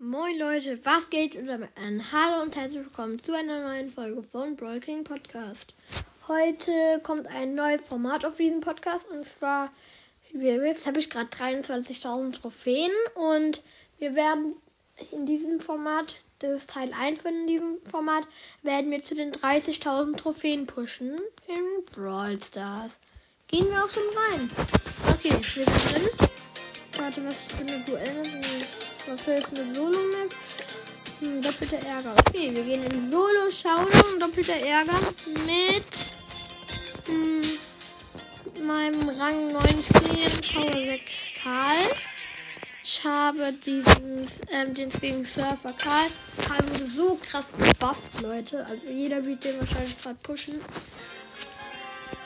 Moin Leute, was geht? Und damit ein Hallo und herzlich willkommen zu einer neuen Folge von Brawl King Podcast. Heute kommt ein neues Format auf diesem Podcast und zwar, wie ihr wisst, habe ich gerade 23.000 Trophäen und wir werden in diesem Format, das ist Teil 1 von diesem Format, werden wir zu den 30.000 Trophäen pushen in Brawl Stars. Gehen wir auch schon rein. Okay, wir sind. Warte, was für eine Duell? Dafür ist eine Solo-Map. Hm, doppelter Ärger. Okay, wir gehen in Solo-Showdown. Doppelter Ärger mit hm, meinem Rang 19 Power 6 Karl. Ich habe diesen, ähm, den gegen Surfer Karl. Karl wurde so krass gebufft, Leute. Also jeder wird den wahrscheinlich gerade pushen.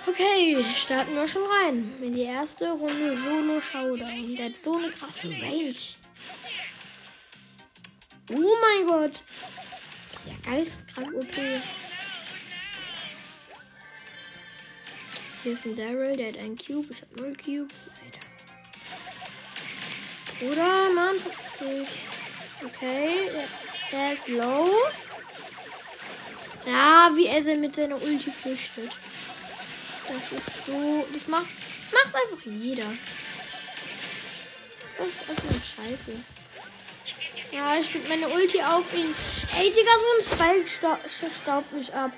Okay, starten wir schon rein. In die erste Runde Solo Showdown. Der hat so eine krasse Range. Oh mein Gott. Das ist ja geistkrank OP. Hier ist ein Daryl, der hat einen Cube. Ich habe null Cubes. Leider. Oder, Mann, vergiss dich. Okay, der ist low. Ja, wie er mit seiner Ulti flüchtet. Das ist so. Das macht. Macht einfach jeder. Das ist einfach eine Scheiße. Ja, ich gebe meine Ulti auf ihn. Ey, Digga, so ein Spike sta staubt mich ab.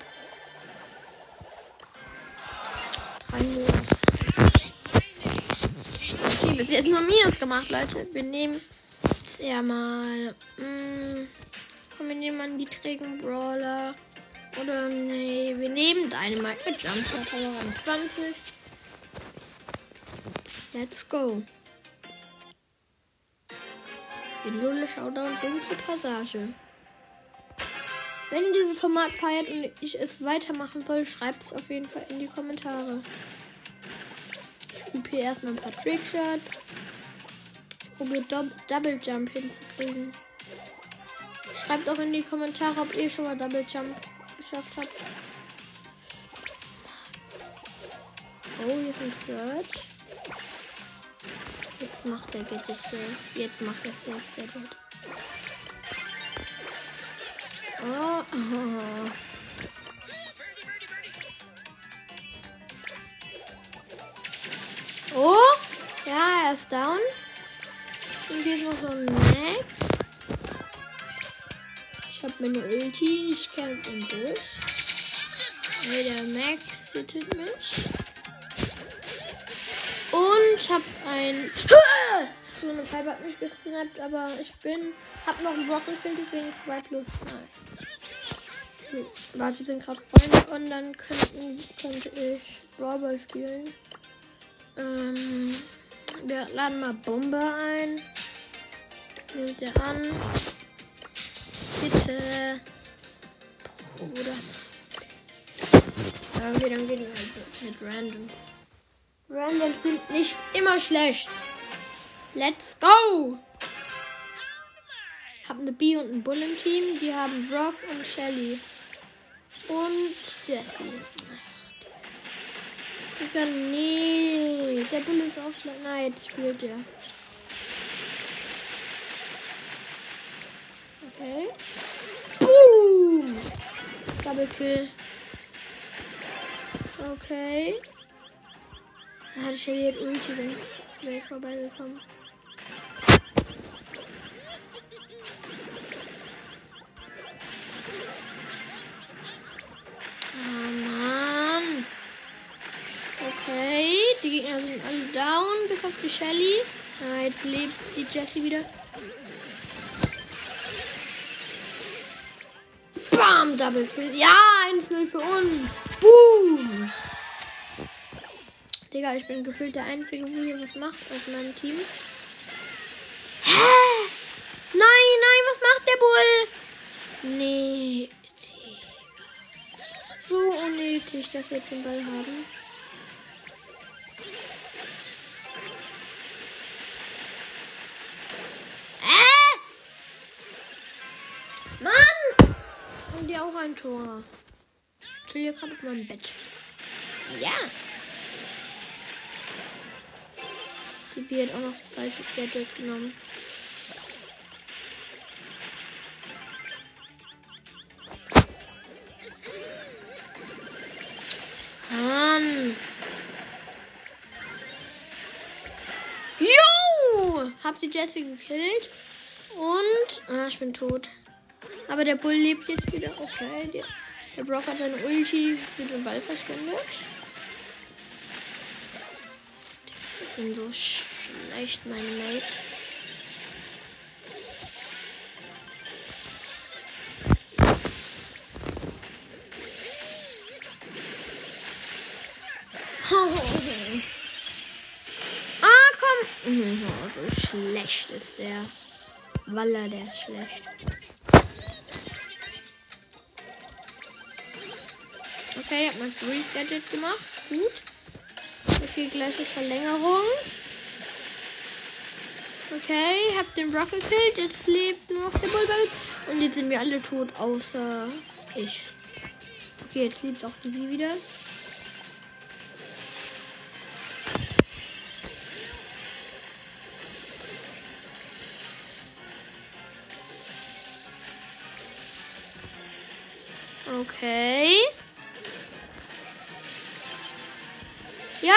Okay, bis jetzt nur Minus gemacht, Leute. Wir nehmen jetzt eher mal. Mh, hm, komm, wir nehmen mal die trägen Brawler. Oder nee, wir nehmen Dynamite mit Jumper Power an 20. Let's go. In Lulle Showdown dunkle Passage. Wenn ihr dieses Format feiert und ich es weitermachen soll, schreibt es auf jeden Fall in die Kommentare. Ich probiere erstmal ein paar Trickshots. Ich probiere Double Jump hinzukriegen. Schreibt auch in die Kommentare, ob ihr schon mal Double Jump geschafft habt. Oh, hier ist ein Search. Jetzt macht der Gadget Safe. Jetzt macht er Safe Gadget. Oh, oh. Oh, ja, er ist down. Und hier ist noch so ein Max. Ich habe meine Ulti. Ich kämpfe im So eine Pfeife hat mich gesnappt, aber ich bin. Hab noch einen Block gekillt, deswegen 2 plus. Nice. So, warte, sind gerade Freunde und dann könnten, könnte ich Brawl spielen. Ähm, wir laden mal Bombe ein. Nimmt er an. Bitte. Bruder. Okay, dann gehen wir halt mit Randoms. Randoms sind nicht immer schlecht. Let's go! Hab eine B und ein Bull im Team. Die haben Brock und Shelly. Und Jesse. Digga, nee. Der Bull ist aufschlag. Na, jetzt spielt er. Okay. Boom! Double Kill. Okay. Ah, Shelly hat Ulti, wenn wäre ich vorbeigekommen. Oh Mann. Okay, die Gegner sind alle down, bis auf die Shelly. Ah, jetzt lebt die Jessie wieder. Bam, Double Kill. Ja, 1-0 für uns. Boom. Digga, ich bin gefühlt der Einzige, wo hier was macht aus meinem Team. Hä? Nein, nein, was macht der Bull? Nee. So unnötig, dass wir jetzt den Ball haben. Mann! Und die auch ein Tor. Ich chill hier gerade auf meinem Bett. Ja. Bier hat auch noch das falsche Gadget genommen. Mann. Jo! Hab die Jessie gekillt. Und. Ah, ich bin tot. Aber der Bull lebt jetzt wieder. Okay, der, der Brock hat seine Ulti für den Ball verschwendet. Ich bin so schlecht, meine Mate. ah, komm. Oh, so schlecht ist der. Walla, der ist schlecht. Okay, ich habe mein Freeze Gadget gemacht. Gut. Okay, gleiche Verlängerung. Okay, hab den Brock gekillt. Jetzt lebt nur noch der Bullball. Und jetzt sind wir alle tot, außer ich. Okay, jetzt lebt auch die wieder. Okay. Ja?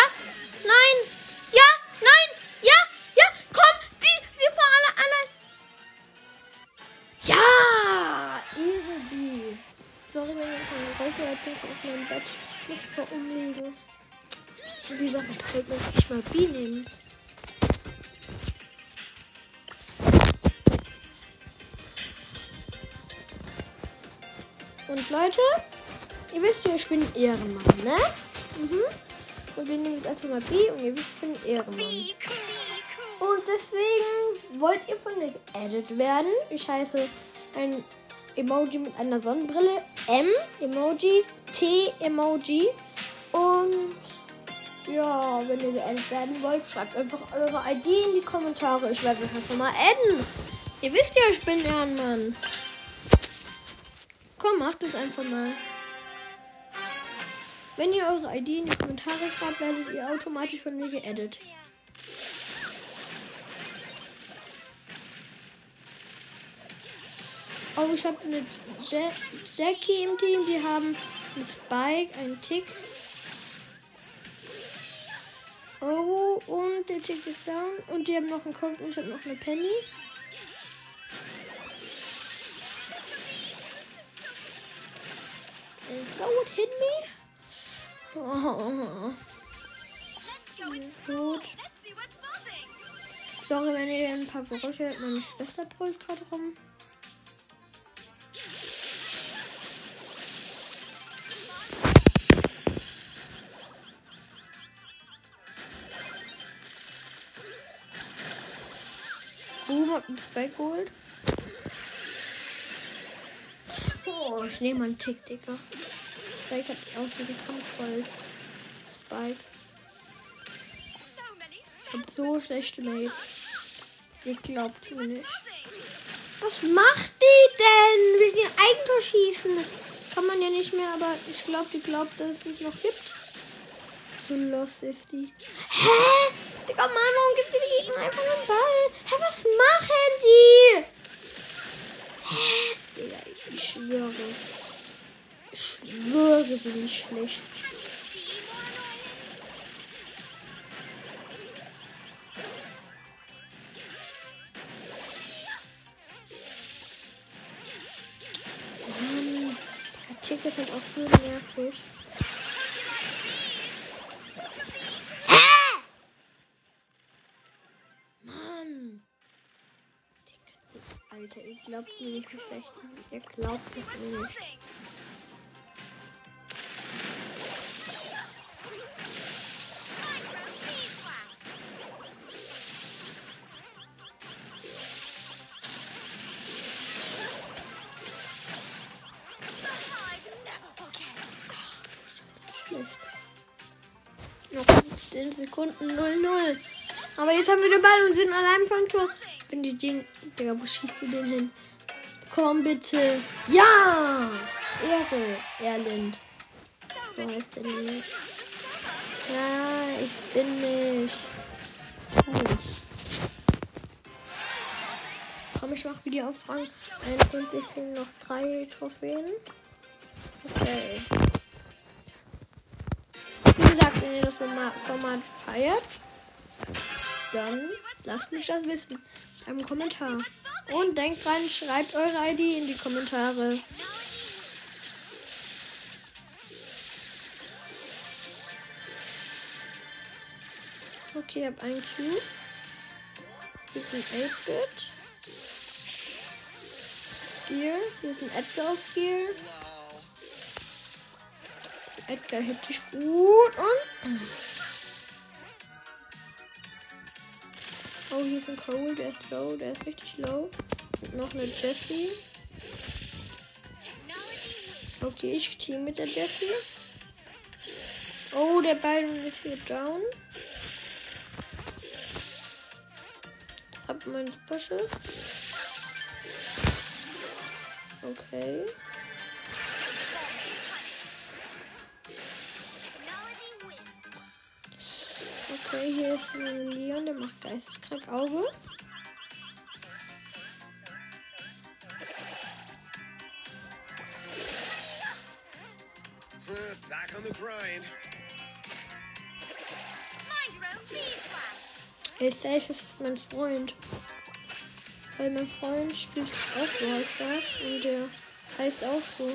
Geräusche erzählt auf meinem Bett. Mal umlegen. Und die Sache fällt mir nicht mal B nehmen. Und Leute, ihr wisst ja, ich bin Ehrenmann, ne? Mhm. Und wir nehmen jetzt einfach mal B und ihr wisst, ich bin Ehrenmann. Und deswegen wollt ihr von mir geaddet werden. Ich heiße ein Emoji mit einer Sonnenbrille. M Emoji, T Emoji. Und ja, wenn ihr geaddet werden wollt, schreibt einfach eure ID in die Kommentare. Ich werde euch einfach mal adden. Ihr wisst ja, ich bin Ehrenmann. Komm, macht es einfach mal. Wenn ihr eure ID in die Kommentare schreibt, werdet ihr automatisch von mir geedit. Oh, ich habe eine ja Jackie im Team. Die haben einen Spike, einen Tick. Oh, und der Tick ist down. Und die haben noch einen Colt und ich habe noch eine Penny. So it hit me. Oh. Gut. Sorry, wenn ihr ein paar Geräusche hört. Meine Schwester brüllt gerade rum. Boom, hab einen Spike geholt. Oh, ich nehme einen Tick, Digga. Spike hat auch so die Kampfholz. Spike. Ich hab so schlechte Mates. Ihr glaubt's mir nicht. Was macht die denn? Will die Eigentor schießen? Kann man ja nicht mehr, aber ich glaube, die glaubt, dass es noch gibt. So los ist die. Hä? Digga, Mann, warum gibt die Gegner einfach einen Ball? Hä, was machen die? Hä? Digga, ich, schwöre. Ich schwöre, sie sind schlecht. Mann, Ticket halt auch so nervig. Glaubt mir nicht, wie schlecht. Ihr glaubt es nicht. Noch 15 Sekunden 0-0. Aber jetzt haben wir den Ball und sind an einem Fangtor. Wenn die den. Digga, wo schießt du den hin? Komm bitte. Ja! Ehre, Erlind. So heißt der nicht. Ja, ich bin nicht. Hm. Komm, ich mach wieder auf Rang 51 fehlen noch drei Trophäen. Okay. Wie gesagt, wenn ihr das Format feiert, dann Lasst mich das wissen. Einem Kommentar. Und denkt dran, schreibt eure ID in die Kommentare. Okay, ich habe einen Cube. Hier ist ein 8-Bit. Gear. Hier ist ein Edgar auf Gear. Edgar hätte ich gut und. Oh, hier ist ein Cole, der ist low, der ist richtig low. Und noch eine Jessie. Okay, ich team mit der Jessie. Oh, der Byron ist hier down. Hab meinen Superschuss. Okay. Okay, hier ist ein Leon, der macht geisteskrank Auge. Back on the grind. Ey, safe ist mein Freund. Weil mein Freund spielt auch Brawl und der heißt auch so.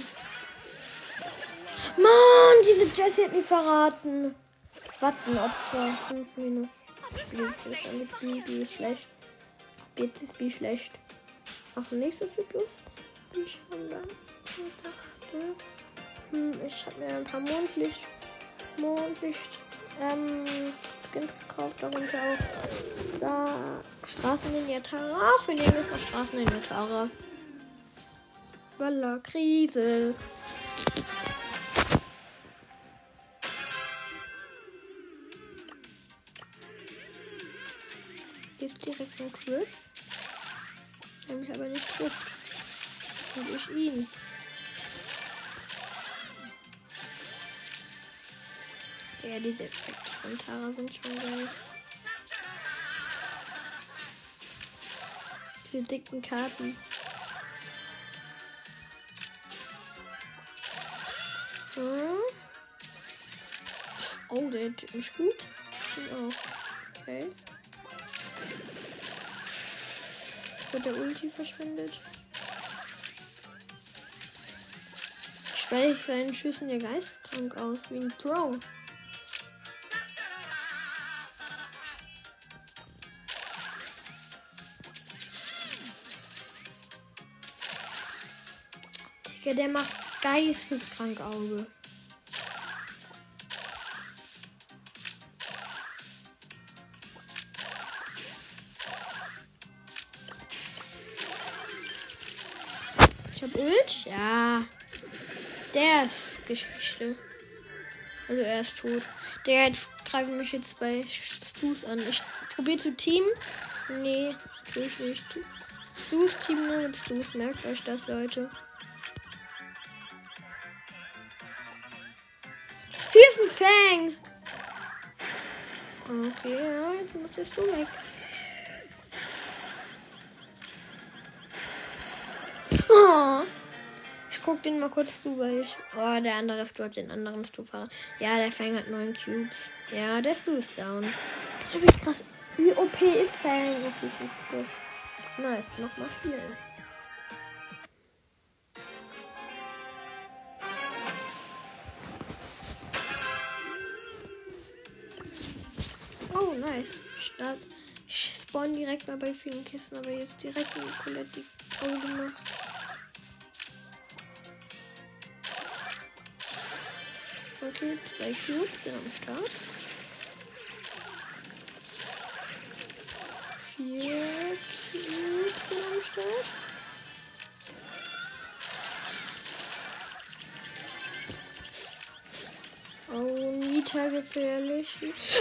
Mann, diese Jessie hat mich verraten. Wattenopfer, 5 minus. Spielzeit, damit B, B ist schlecht. Jetzt ist B schlecht. Ach, nicht so viel plus. Ich dann dachte, hm, ich habe mir ein paar Mondlicht, Mondlicht, ähm, Skins gekauft, darunter auch da Straßenlinie Tara. Ach, wir nehmen jetzt Straßenlinie Tara. Walla, Krise. Ein Griff. Der mich aber nicht trifft. Und ich ihn. Ja, diese Effekte von Tara sind schon geil. Diese dicken Karten. Hm. Oh, der tut mich gut. Ich auch. Okay. Wird der Ulti verschwindet. Schweiß seinen Schüssen ja geistkrank aus, wie ein Pro. Digga, der macht geisteskrank Auge. Ult? Ja. Der ist Geschichte. Also er ist tot. Der jetzt greift mich jetzt bei Stu's an. Ich probiere zu teamen. Nee, tue ich nicht. Stu's Team nur mit Stu's. Merkt euch das, Leute. Hier ist ein Fang. Okay, ja, jetzt musstest du weg. Guck den mal kurz zu, weil ich. Oh, der andere ist dort, den anderen Stufer. Ja, der Fang hat neun Cubes. Ja, der Stu ist down. Das ist krass. Wie OP ist Fang? Okay, gut. Nice, nochmal spielen. Oh, nice. Start. Ich spawn direkt mal bei vielen Kisten, aber jetzt direkt in Colette die Augen gemacht. Okay, zwei Cubes sind am Start. Vier Cubes sind am Start. Oh, Nita gefährlich.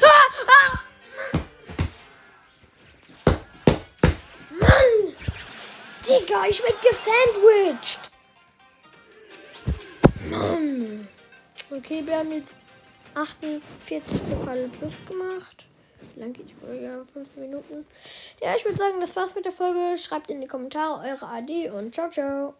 Ah! Ah! Mann! Digga, ich werd gesandwiched! Okay, wir haben jetzt 48 Pokale plus gemacht. Wie lang geht die Folge? Ja, 15 Minuten. Ja, ich würde sagen, das war's mit der Folge. Schreibt in die Kommentare eure AD und ciao, ciao.